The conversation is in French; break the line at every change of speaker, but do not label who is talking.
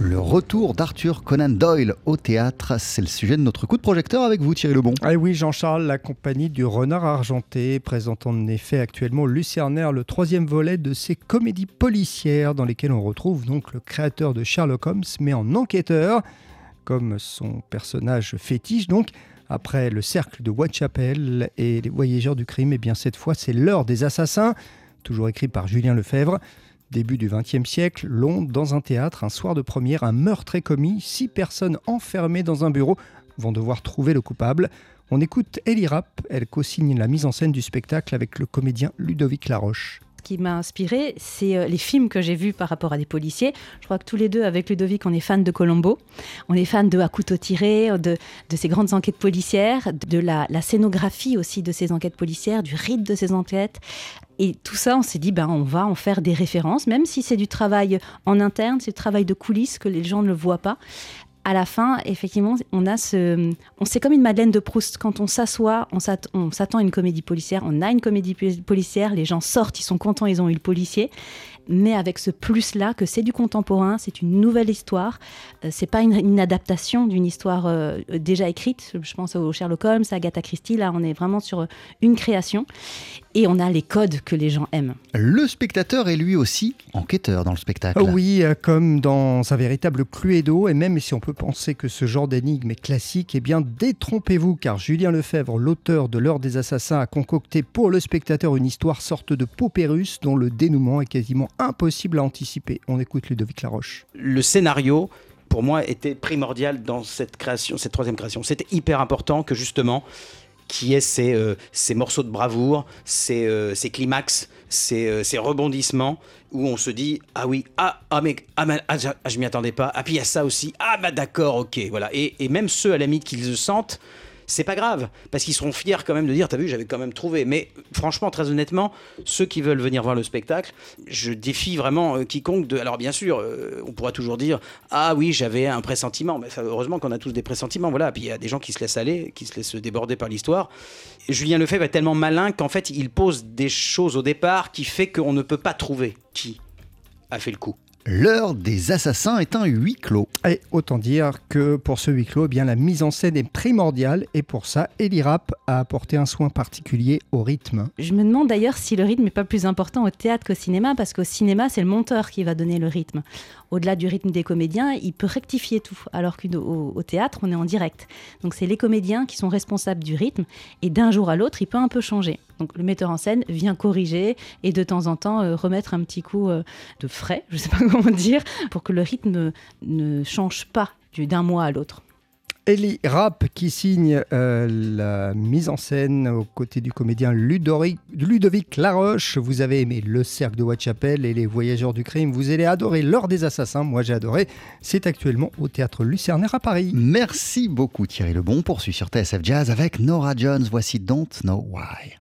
Le retour d'Arthur Conan Doyle au théâtre, c'est le sujet de notre coup de projecteur avec vous Thierry Lebon.
Ah oui Jean-Charles, la compagnie du Renard Argenté présente en effet actuellement Lucernaire, le troisième volet de ces comédies policières dans lesquelles on retrouve donc le créateur de Sherlock Holmes mais en enquêteur, comme son personnage fétiche donc. Après le cercle de Whitechapel et les voyageurs du crime, et eh bien cette fois c'est l'heure des assassins, toujours écrit par Julien Lefebvre. Début du XXe siècle, Londres, dans un théâtre, un soir de première, un meurtre est commis. Six personnes enfermées dans un bureau vont devoir trouver le coupable. On écoute Ellie Rapp, elle co-signe la mise en scène du spectacle avec le comédien Ludovic Laroche
qui m'a inspiré, c'est euh, les films que j'ai vus par rapport à des policiers. Je crois que tous les deux, avec Ludovic, on est fans de Colombo. On est fans de À couteau tiré, de, de ces grandes enquêtes policières, de la, la, scénographie aussi de ces enquêtes policières, du rythme de ces enquêtes. Et tout ça, on s'est dit, ben, on va en faire des références, même si c'est du travail en interne, c'est du travail de coulisses que les gens ne le voient pas à la fin, effectivement, on a ce, on c'est comme une Madeleine de Proust. Quand on s'assoit, on s'attend à une comédie policière. On a une comédie policière. Les gens sortent, ils sont contents, ils ont eu le policier mais avec ce plus-là que c'est du contemporain, c'est une nouvelle histoire. Euh, c'est pas une, adaptation d'une histoire euh, déjà écrite. Je pense au Sherlock Holmes, à Agatha Christie. Là, on est vraiment sur une création et on a les codes que les gens aiment.
Le spectateur est lui aussi enquêteur dans le spectacle.
Oui, euh, comme dans un véritable Cluedo, et même si on peut penser que ce genre d'énigme est classique, eh bien détrompez-vous, car Julien Lefebvre, l'auteur de L'heure des assassins, a concocté pour le spectateur une histoire sorte de paupérus dont le dénouement est quasiment impossible à anticiper. On écoute Ludovic Laroche.
Le scénario, pour moi, était primordial dans cette création, cette troisième création. C'était hyper important que justement, qui est ces, euh, ces morceaux de bravoure, ces, euh, ces climax, ces, euh, ces, rebondissements où on se dit ah oui ah ah mais ah, ah, ah je m'y attendais pas ah puis il y a ça aussi ah bah d'accord ok voilà et, et même ceux à la limite qu'ils sentent c'est pas grave, parce qu'ils seront fiers quand même de dire, t'as vu, j'avais quand même trouvé. Mais franchement, très honnêtement, ceux qui veulent venir voir le spectacle, je défie vraiment euh, quiconque de. Alors bien sûr, euh, on pourra toujours dire, ah oui, j'avais un pressentiment. Mais heureusement qu'on a tous des pressentiments, voilà. Puis il y a des gens qui se laissent aller, qui se laissent déborder par l'histoire. Julien Lefebvre est tellement malin qu'en fait, il pose des choses au départ qui fait qu'on ne peut pas trouver qui a fait le coup.
L'heure des assassins est un huis clos.
Et autant dire que pour ce huis clos, eh bien, la mise en scène est primordiale et pour ça, Eli Rapp a apporté un soin particulier au rythme.
Je me demande d'ailleurs si le rythme n'est pas plus important au théâtre qu'au cinéma, parce qu'au cinéma, c'est le monteur qui va donner le rythme. Au-delà du rythme des comédiens, il peut rectifier tout, alors qu'au au théâtre, on est en direct. Donc c'est les comédiens qui sont responsables du rythme, et d'un jour à l'autre, il peut un peu changer. Donc le metteur en scène vient corriger et de temps en temps euh, remettre un petit coup euh, de frais, je ne sais pas comment dire, pour que le rythme ne change pas d'un mois à l'autre.
Ellie Rapp qui signe euh, la mise en scène aux côtés du comédien Ludovic, Ludovic Laroche. Vous avez aimé Le Cercle de Whitechapel et Les Voyageurs du Crime. Vous allez adorer L'Heure des Assassins. Moi, j'ai adoré. C'est actuellement au théâtre Lucernaire à Paris.
Merci beaucoup, Thierry Lebon. Poursuit sur TSF Jazz avec Nora Jones. Voici Don't Know Why.